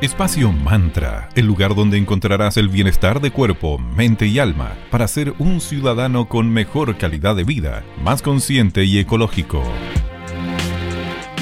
Espacio Mantra, el lugar donde encontrarás el bienestar de cuerpo, mente y alma para ser un ciudadano con mejor calidad de vida, más consciente y ecológico.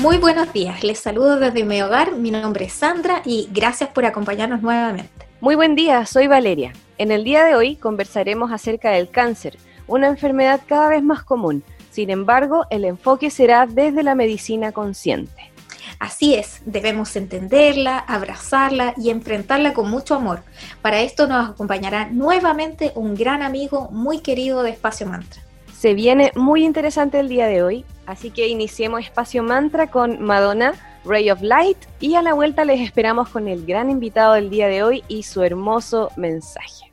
Muy buenos días, les saludo desde mi hogar, mi nombre es Sandra y gracias por acompañarnos nuevamente. Muy buen día, soy Valeria. En el día de hoy conversaremos acerca del cáncer, una enfermedad cada vez más común. Sin embargo, el enfoque será desde la medicina consciente. Así es, debemos entenderla, abrazarla y enfrentarla con mucho amor. Para esto nos acompañará nuevamente un gran amigo muy querido de Espacio Mantra. Se viene muy interesante el día de hoy, así que iniciemos Espacio Mantra con Madonna, Ray of Light y a la vuelta les esperamos con el gran invitado del día de hoy y su hermoso mensaje.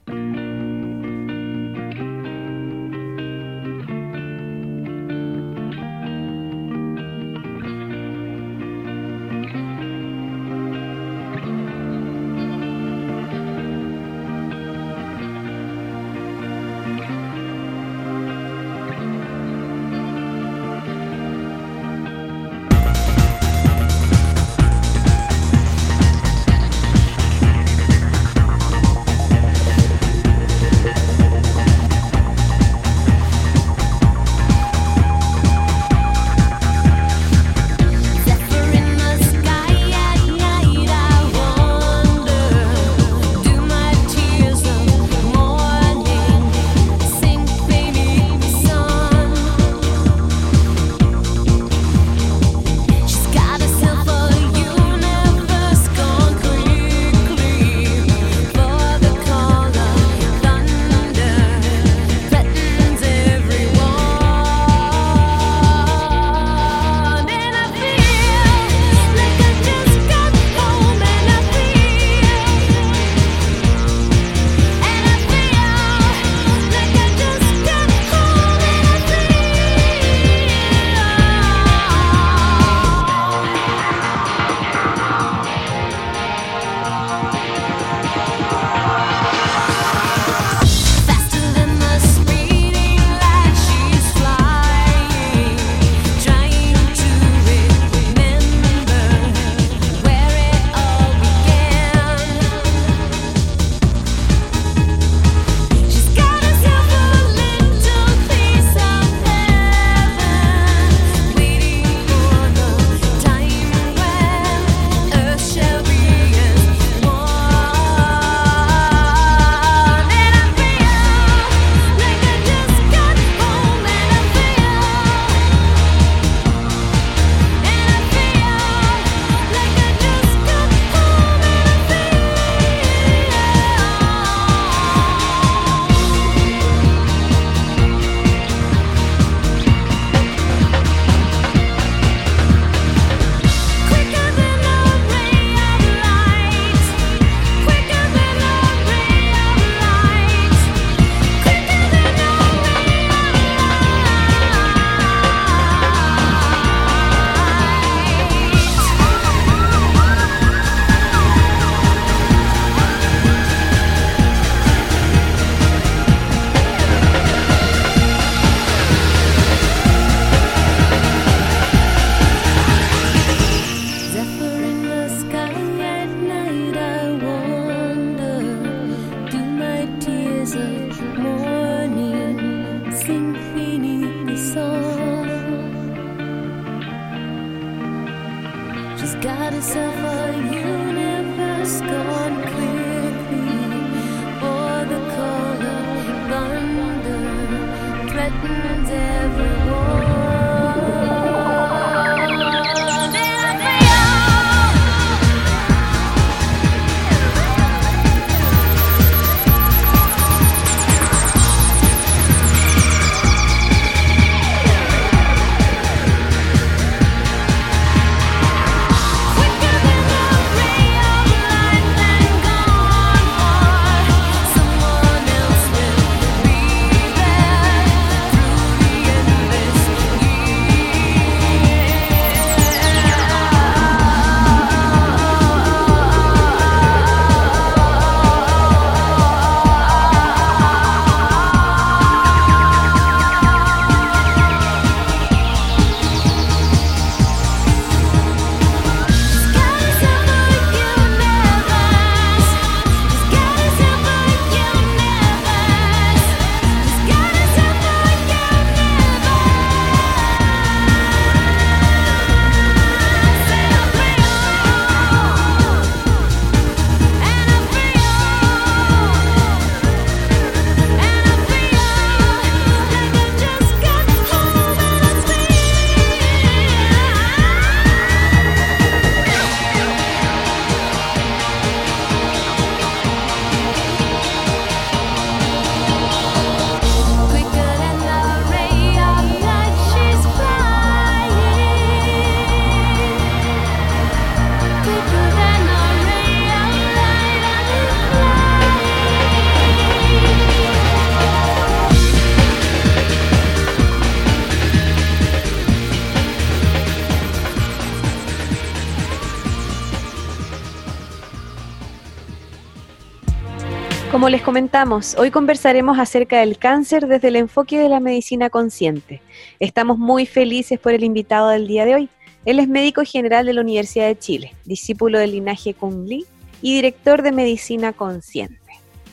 Como les comentamos, hoy conversaremos acerca del cáncer desde el enfoque de la medicina consciente. Estamos muy felices por el invitado del día de hoy. Él es médico general de la Universidad de Chile, discípulo del linaje Kung Lee y director de medicina consciente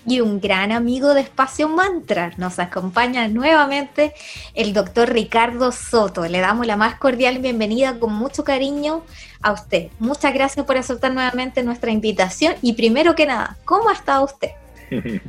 y un gran amigo de Espacio Mantra. Nos acompaña nuevamente el doctor Ricardo Soto. Le damos la más cordial bienvenida con mucho cariño a usted. Muchas gracias por aceptar nuevamente nuestra invitación y primero que nada, ¿cómo ha estado usted?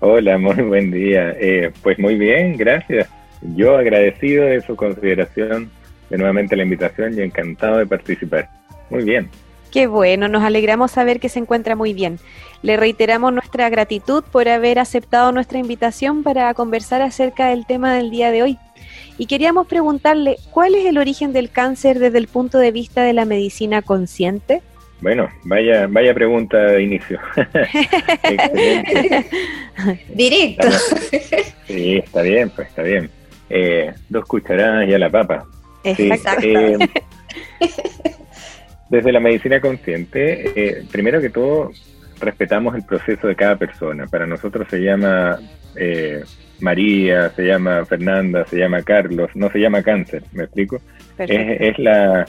Hola, muy buen día. Eh, pues muy bien, gracias. Yo agradecido de su consideración de nuevamente la invitación y encantado de participar. Muy bien. Qué bueno, nos alegramos saber que se encuentra muy bien. Le reiteramos nuestra gratitud por haber aceptado nuestra invitación para conversar acerca del tema del día de hoy. Y queríamos preguntarle, ¿cuál es el origen del cáncer desde el punto de vista de la medicina consciente? Bueno, vaya, vaya pregunta de inicio. Directo. sí, está bien, pues está bien. Eh, dos cucharadas y a la papa. Exacto. Eh, desde la medicina consciente, eh, primero que todo, respetamos el proceso de cada persona. Para nosotros se llama eh, María, se llama Fernanda, se llama Carlos, no se llama cáncer, ¿me explico? Es, la,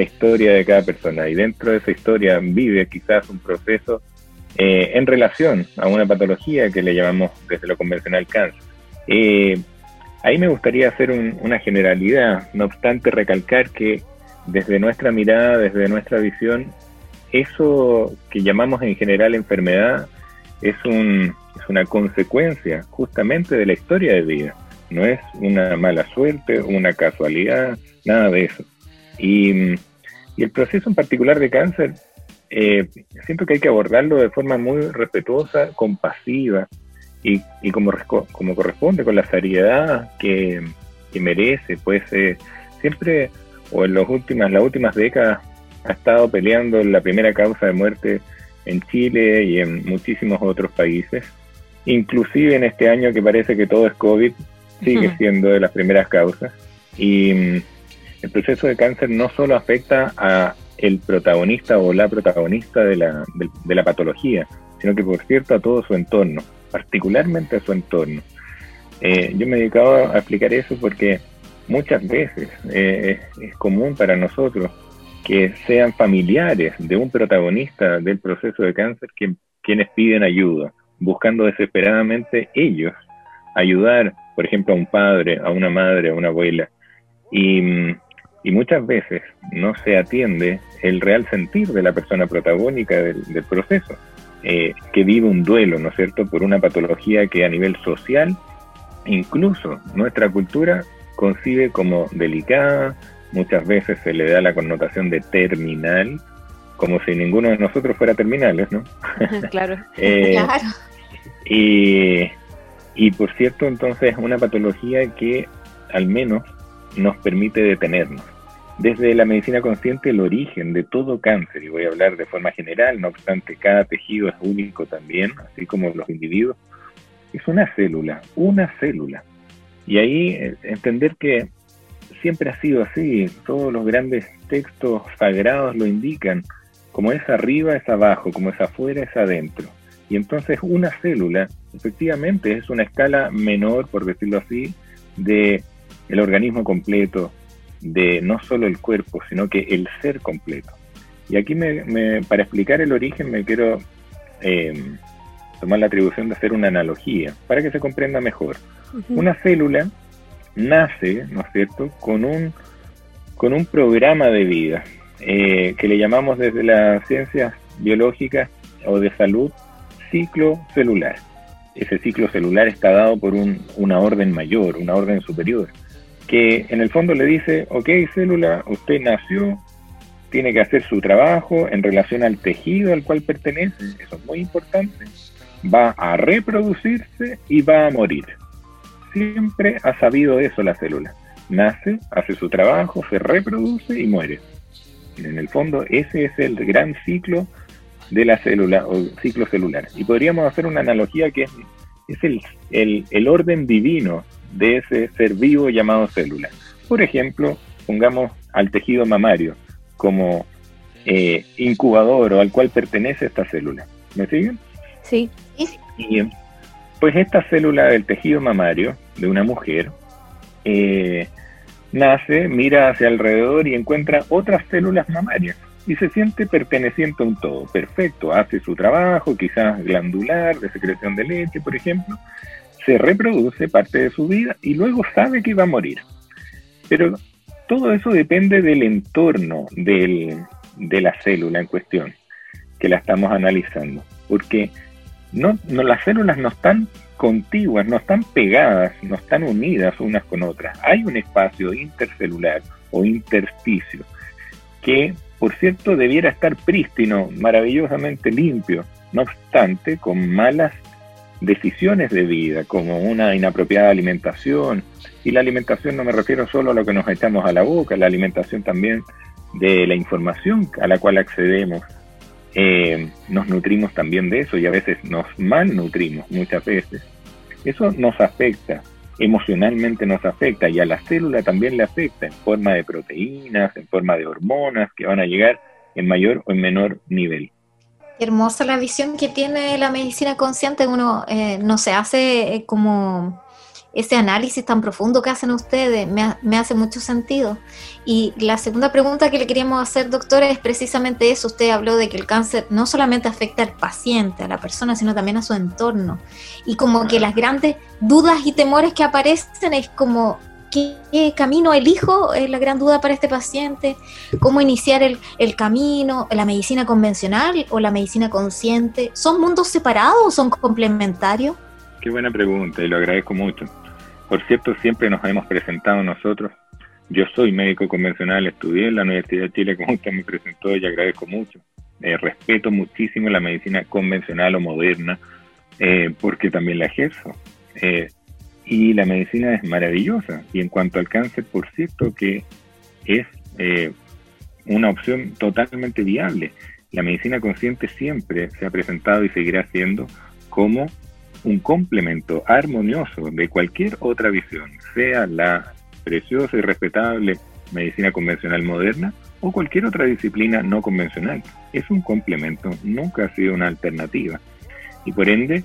historia de cada persona y dentro de esa historia vive quizás un proceso eh, en relación a una patología que le llamamos desde lo convencional cáncer. ahí me gustaría hacer una generalidad, no obstante recalcar que desde nuestra mirada, desde nuestra visión, eso que llamamos en general enfermedad es, un, es una consecuencia justamente de la historia de vida. No es una mala suerte, una casualidad, nada de eso. Y, el proceso en particular de cáncer, eh, siento que hay que abordarlo de forma muy respetuosa, compasiva y, y como, como corresponde, con la seriedad que, que merece. Pues eh, siempre o en los últimas, las últimas décadas ha estado peleando la primera causa de muerte en Chile y en muchísimos otros países. Inclusive en este año que parece que todo es COVID, sigue siendo de las primeras causas. Y el proceso de cáncer no solo afecta a el protagonista o la protagonista de la, de, la patología, sino que por cierto a todo su entorno, particularmente a su entorno. Eh, yo me he dedicado a explicar eso porque muchas veces eh, es, común para nosotros que sean familiares de un protagonista del proceso de cáncer quienes piden ayuda, buscando desesperadamente ellos ayudar, por ejemplo, a un padre, a una madre, a una abuela. Y, muchas veces no se atiende el real sentir de la persona protagónica del, proceso, eh, que vive un duelo, ¿no es cierto?, por una patología que a nivel social, incluso nuestra cultura, concibe como delicada, muchas veces se le da la connotación de terminal, como si ninguno de nosotros fuera terminales, ¿no? claro. Eh, claro. Y, y por cierto, entonces, una patología que al menos nos permite detenernos. Desde la medicina consciente, el origen de todo cáncer, y voy a hablar de forma general, no obstante, cada tejido es único también, así como los individuos, es una célula, una célula. Y ahí eh, entender que siempre ha sido así, todos los grandes textos sagrados lo indican, como es arriba es abajo, como es afuera es adentro. Y entonces una célula efectivamente es una escala menor, por decirlo así, de el organismo completo, de no solo el cuerpo, sino que el ser completo. Y aquí me, para explicar el origen me quiero eh, tomar la atribución de hacer una analogía, para que se comprenda mejor. Una célula nace, ¿no es cierto?, con un, con un programa de vida eh, que le llamamos desde las ciencias biológicas o de salud ciclo celular. Ese ciclo celular está dado por un, una orden mayor, una orden superior, que en el fondo le dice, ok célula, usted nació, tiene que hacer su trabajo en relación al tejido al cual pertenece, eso es muy importante, va a reproducirse y va a morir siempre ha sabido eso la célula. Nace, hace su trabajo, se reproduce y muere. En el fondo, ese es el gran ciclo de la célula o ciclo celular. Y podríamos hacer una analogía que es, el, el, orden divino de ese ser vivo llamado célula. Por ejemplo, pongamos al tejido mamario como eh, incubador o al cual pertenece esta célula. ¿Me siguen? Sí. Y pues esta célula del tejido mamario de una mujer eh, nace, mira hacia alrededor y encuentra otras células mamarias y se siente perteneciente a un todo. Perfecto, hace su trabajo, quizás glandular, de secreción de leche, por ejemplo, se reproduce parte de su vida y luego sabe que va a morir. Pero todo eso depende del entorno del, de la célula en cuestión que la estamos analizando, porque no, las células no están contiguas, no están pegadas, no están unidas unas con otras. Hay un espacio intercelular o intersticio que, por cierto, debiera estar prístino, maravillosamente limpio, no obstante, con malas decisiones de vida, como una inapropiada alimentación. Y la alimentación no me refiero solo a lo que nos echamos a la boca, la alimentación también de la información a la cual accedemos. Eh, nos nutrimos también de eso y a veces nos malnutrimos muchas veces. Eso nos afecta, emocionalmente nos afecta y a la célula también le afecta en forma de proteínas, en forma de hormonas que van a llegar en mayor o en menor nivel. Hermosa la visión que tiene la medicina consciente, uno eh, no se hace eh, como ese análisis tan profundo que hacen ustedes me, hace mucho sentido. Y la segunda pregunta que le queríamos hacer, doctora, es precisamente eso. Usted habló de que el cáncer no solamente afecta al paciente, a la persona, sino también a su entorno. Y como que las grandes dudas y temores que aparecen es como, ¿qué, camino elijo? Es la gran duda para este paciente. ¿Cómo iniciar el, el camino? ¿La medicina convencional o la medicina consciente? ¿Son mundos separados o son complementarios? Qué buena pregunta y lo agradezco mucho. Por cierto, siempre nos hemos presentado nosotros. Yo soy médico convencional, estudié en la Universidad de Chile, como usted me presentó, y agradezco mucho. Eh, respeto muchísimo la medicina convencional o moderna, eh, porque también la ejerzo. Eh, y la medicina es maravillosa. Y en cuanto al cáncer, por cierto, que es una opción totalmente viable. La medicina consciente siempre se ha presentado y seguirá siendo como un complemento armonioso de cualquier otra visión, sea la preciosa y respetable medicina convencional moderna o cualquier otra disciplina no convencional. Es un complemento, nunca ha sido una alternativa. Y por ende,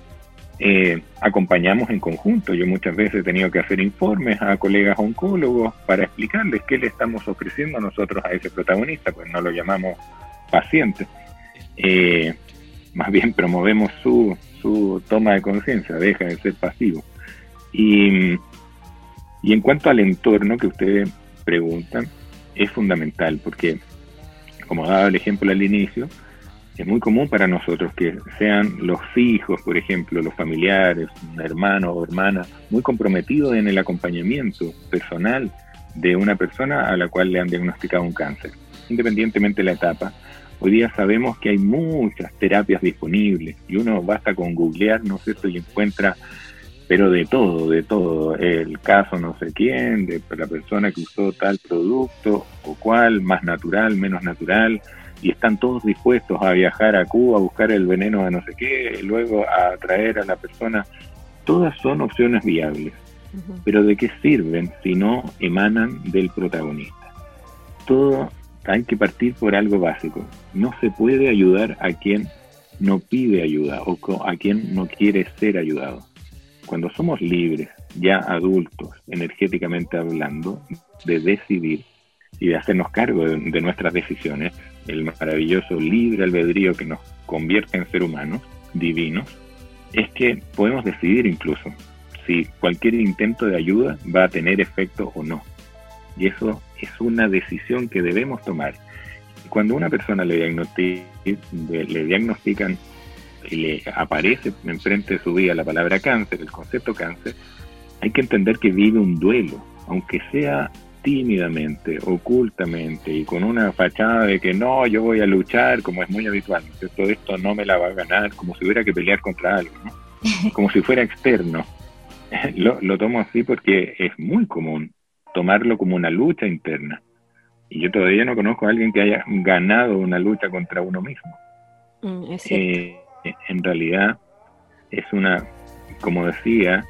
eh, acompañamos en conjunto. Yo muchas veces he tenido que hacer informes a colegas oncólogos para explicarles qué le estamos ofreciendo nosotros a ese protagonista, pues no lo llamamos paciente. Eh, más bien promovemos su, su toma de conciencia, deja de ser pasivo. Y, y en cuanto al entorno que ustedes preguntan, es fundamental porque, como daba el ejemplo al inicio, es muy común para nosotros que sean los hijos, por ejemplo, los familiares, un hermano o hermana, muy comprometidos en el acompañamiento personal de una persona a la cual le han diagnosticado un cáncer, independientemente de la etapa, Hoy día sabemos que hay muchas terapias disponibles y uno basta con googlear, ¿no cierto?, y encuentra, pero de todo, de todo, el caso no sé quién, de la persona que usó tal producto o cual, más natural, menos natural, y están todos dispuestos a viajar a Cuba a buscar el veneno de no sé qué, y luego a traer a la persona. Todas son opciones viables, pero ¿de qué sirven si no emanan del protagonista? Todo hay que partir por algo básico. No se puede ayudar a quien no pide ayuda o a quien no quiere ser ayudado. Cuando somos libres, ya adultos, energéticamente hablando, de decidir y de hacernos cargo de, nuestras decisiones, el maravilloso libre albedrío que nos convierte en ser humanos, divinos, es que podemos decidir incluso si cualquier intento de ayuda va a tener efecto o no. Y eso es una decisión que debemos tomar. Cuando una persona le, le diagnostican y le aparece enfrente de su vida la palabra cáncer, el concepto cáncer, hay que entender que vive un duelo, aunque sea tímidamente, ocultamente y con una fachada de que no, yo voy a luchar, como es muy habitual, todo esto no me la va a ganar, como si hubiera que pelear contra algo, como si fuera externo. Lo, lo tomo así porque es muy común tomarlo como una lucha interna. Y yo todavía no conozco a alguien que haya ganado una lucha contra uno mismo. Mm, eh, en realidad es una, como decía,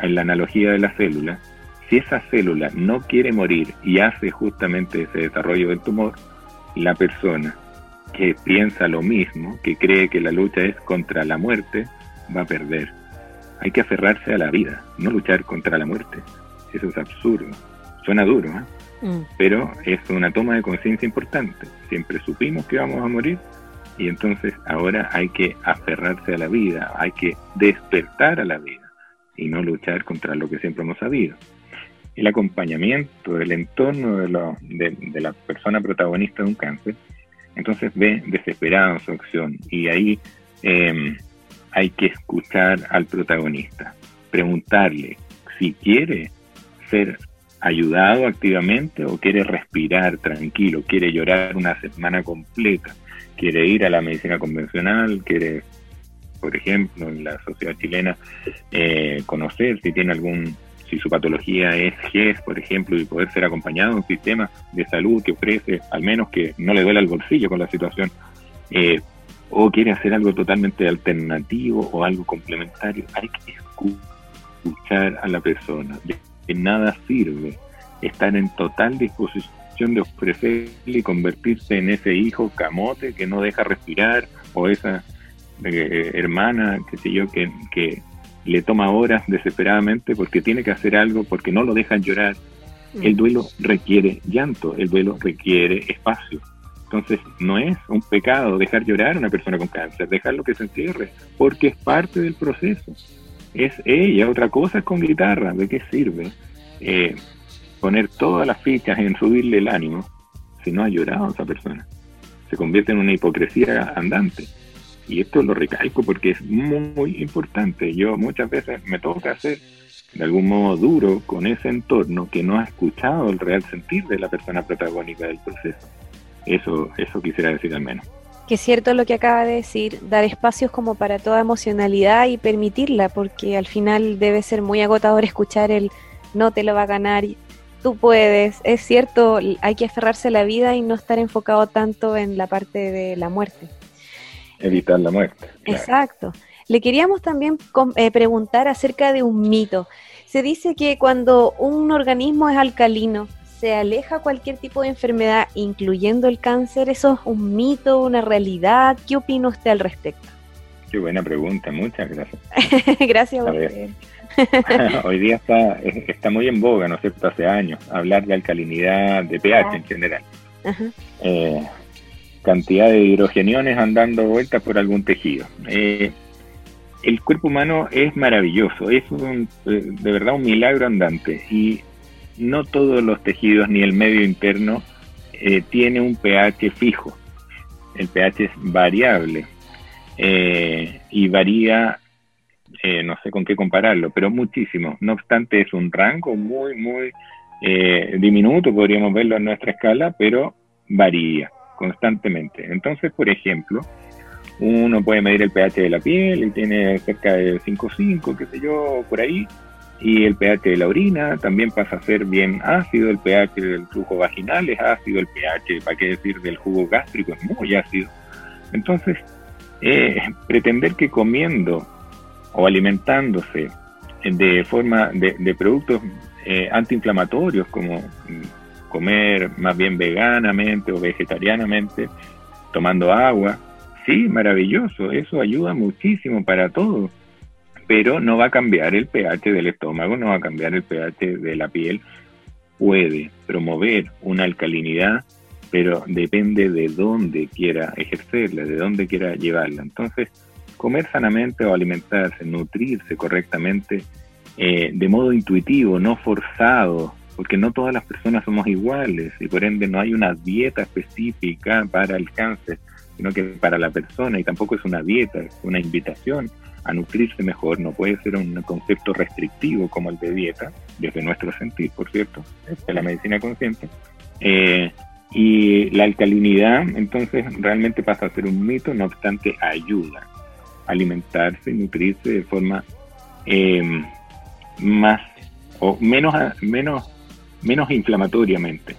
en la analogía de la célula, si esa célula no quiere morir y hace justamente ese desarrollo del tumor, la persona que piensa lo mismo, que cree que la lucha es contra la muerte, va a perder. Hay que aferrarse a la vida, no luchar contra la muerte. Eso es absurdo. Suena duro, ¿eh? mm. pero es una toma de conciencia importante. Siempre supimos que íbamos a morir y entonces ahora hay que aferrarse a la vida, hay que despertar a la vida y no luchar contra lo que siempre hemos sabido. El acompañamiento del entorno de, de, la persona protagonista de un cáncer, entonces ve desesperada su acción y ahí em, hay que escuchar al protagonista, preguntarle si quiere ser ayudado activamente o quiere respirar tranquilo, quiere llorar una semana completa, quiere ir a la medicina convencional, quiere, por ejemplo, en la sociedad chilena, eh, conocer si tiene algún, si su patología es GES, por ejemplo, y poder ser acompañado en un sistema de salud que ofrece, al menos que no le duela el bolsillo con la situación, eh, o quiere hacer algo totalmente alternativo o algo complementario, hay que escuchar a la persona. De nada sirve estar en total disposición de ofrecerle y convertirse en ese hijo camote que no deja respirar o esa eh, hermana, qué sé yo, que le toma horas desesperadamente porque tiene que hacer algo, porque no lo dejan llorar. El mm. duelo requiere llanto, el duelo requiere espacio. Entonces, no es un pecado dejar llorar a una persona con cáncer, dejarlo que se encierre, porque es parte del proceso. Es ella, otra cosa es con guitarra, ¿de qué sirve? Eh, poner todas las fichas en subirle el ánimo si no ha llorado a esa persona. Se convierte en una hipocresía andante. Y esto lo recalco porque es muy importante. Yo muchas veces me toca hacer de algún modo duro con ese entorno que no ha escuchado el real sentir de la persona protagónica del proceso. Eso, eso quisiera decir al menos. Que es cierto lo que acaba de decir, dar espacios como para toda emocionalidad y permitirla, porque al final debe ser muy agotador escuchar el no te lo va a ganar, tú puedes. Es cierto, hay que aferrarse a la vida y no estar enfocado tanto en la parte de la muerte. Evitar la muerte. Exacto. Le queríamos también eh, preguntar acerca de un mito. Se dice que cuando un organismo es alcalino, se aleja cualquier tipo de enfermedad, incluyendo el cáncer? ¿Eso es un mito, una realidad? ¿Qué opina usted al respecto? Qué buena pregunta, muchas gracias. gracias a, Hoy día está, está muy en boga, ¿no es cierto? Hace años, hablar de alcalinidad, de pH en general. Eh, cantidad de hidrogeniones andando vueltas por algún tejido. Eh, el cuerpo humano es maravilloso, es un, eh, de verdad un milagro andante y no todos los tejidos ni el medio interno eh, tiene un pH fijo. El pH es variable eh, y varía, no sé con qué compararlo, pero muchísimo. No obstante, es un rango muy, muy diminuto, podríamos verlo en nuestra escala, pero varía constantemente. Entonces, por ejemplo, uno puede medir el pH de la piel y tiene cerca de 5,5, qué sé yo, por ahí, y el pH de la orina también pasa a ser bien ácido, el pH del flujo vaginal es ácido, el pH, para qué decir, del jugo gástrico es muy ácido. Entonces, eh, pretender que comiendo o alimentándose de forma de, productos eh, antiinflamatorios como comer más bien veganamente o vegetarianamente, tomando agua, sí, maravilloso, eso ayuda muchísimo para todo pero no va a cambiar el pH del estómago, no va a cambiar el pH de la piel. Puede promover una alcalinidad, pero depende de dónde quiera ejercerla, de dónde quiera llevarla. Entonces, comer sanamente o alimentarse, nutrirse correctamente eh, de modo intuitivo, no forzado, porque no todas las personas somos iguales y por ende no hay una dieta específica para el cáncer, sino que para la persona y tampoco es una dieta, es una invitación a nutrirse mejor, no puede ser un concepto restrictivo como el de dieta, desde nuestro sentir, por cierto, de la medicina consciente. Eh, y la alcalinidad, entonces, realmente pasa a ser un mito, no obstante, ayuda a alimentarse y nutrirse de forma em, más o menos, menos, menos inflamatoriamente.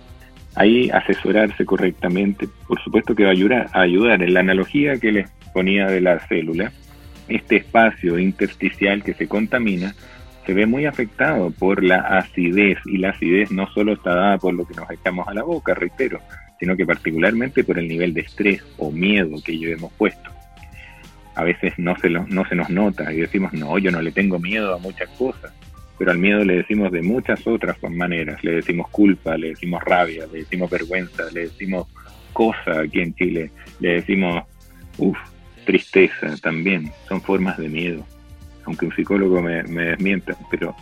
Ahí asesorarse correctamente, por supuesto que va a ayudar, en la analogía que les ponía de la célula, este espacio intersticial que se contamina se ve muy afectado por la acidez y la acidez no solo está dada por lo que nos echamos a la boca, reitero, sino que particularmente por el nivel de estrés o miedo que hemos puesto. a veces no se, no se nos nota y decimos, no, yo no le tengo miedo a muchas cosas, pero al miedo le decimos de muchas otras maneras, le decimos culpa, le decimos rabia, le decimos vergüenza, le decimos cosa aquí en Chile, le decimos, uff, tristeza también, son formas de miedo, aunque un psicólogo me, me desmienta, pero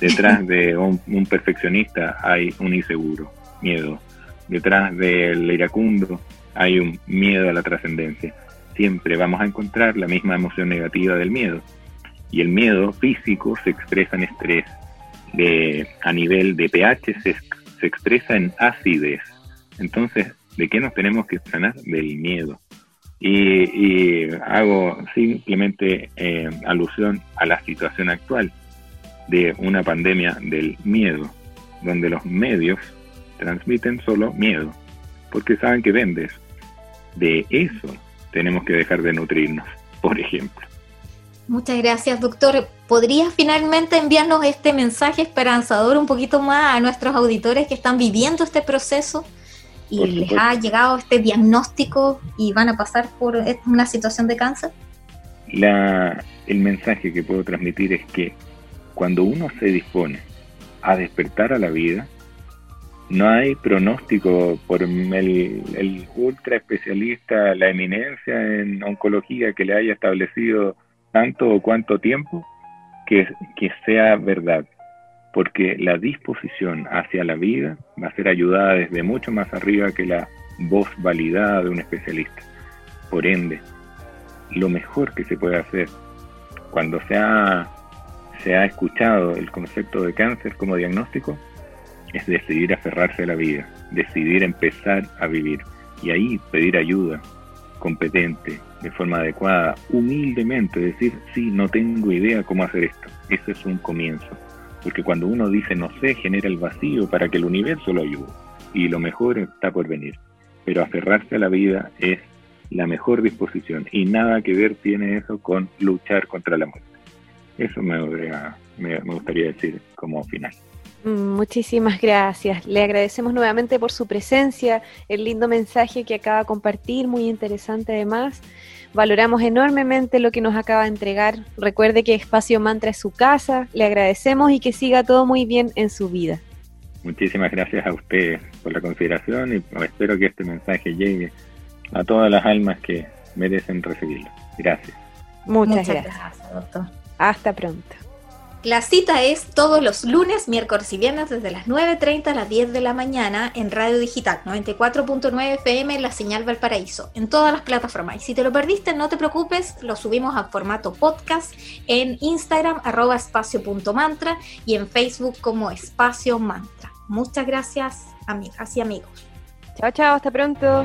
detrás de un, un perfeccionista hay un inseguro, miedo, detrás del iracundo hay un miedo a la trascendencia. Siempre vamos a encontrar la misma emoción negativa del miedo. Y el miedo físico se expresa en estrés. De, a nivel de pH se, se expresa en acidez. Entonces, ¿de qué nos tenemos que sanar? Del miedo. Y, hago simplemente eh, alusión a la situación actual de una pandemia del miedo, donde los medios transmiten solo miedo, porque saben que vendes. De eso tenemos que dejar de nutrirnos, por ejemplo. Muchas gracias, doctor. ¿Podrías finalmente enviarnos este mensaje esperanzador un poquito más a nuestros auditores que están viviendo este proceso y les ha llegado este diagnóstico y van a pasar por una situación de cáncer? La, el mensaje que puedo transmitir es que cuando uno se dispone a despertar a la vida, no hay pronóstico por el, ultra especialista, la eminencia en oncología que le haya establecido tanto o cuánto tiempo que, que sea verdad, porque la disposición hacia la vida va a ser ayudada desde mucho más arriba que la voz validada de un especialista. Por ende, lo mejor que se puede hacer cuando se ha, se ha escuchado el concepto de cáncer como diagnóstico es decidir aferrarse a la vida, decidir empezar a vivir y ahí pedir ayuda competente, de forma adecuada, humildemente, decir, sí, no tengo idea cómo hacer esto. Ese es un comienzo, porque cuando uno dice no sé, genera el vacío para que el universo lo ayude y lo mejor está por venir. Pero aferrarse a la vida es la mejor disposición y nada que ver tiene eso con luchar contra la muerte. Eso me, me gustaría decir como final. Muchísimas gracias. Le agradecemos nuevamente por su presencia, el lindo mensaje que acaba de compartir, muy interesante además. Valoramos enormemente lo que nos acaba de entregar. Recuerde que Espacio Mantra es su casa. Le agradecemos y que siga todo muy bien en su vida. Muchísimas gracias a ustedes por la consideración y espero que este mensaje llegue a todas las almas que merecen recibirlo. Gracias. Muchas, gracias doctor. Hasta pronto. La cita es todos los lunes, miércoles y viernes desde las 9.30 a las 10 de la mañana en Radio Digital 94.9 FM la señal Valparaíso, en todas las plataformas. Y si te lo perdiste, no te preocupes, lo subimos a formato podcast en Instagram arroba espacio.mantra y en Facebook como espacio mantra. Muchas gracias amigas y amigos. Chao, chao, hasta pronto.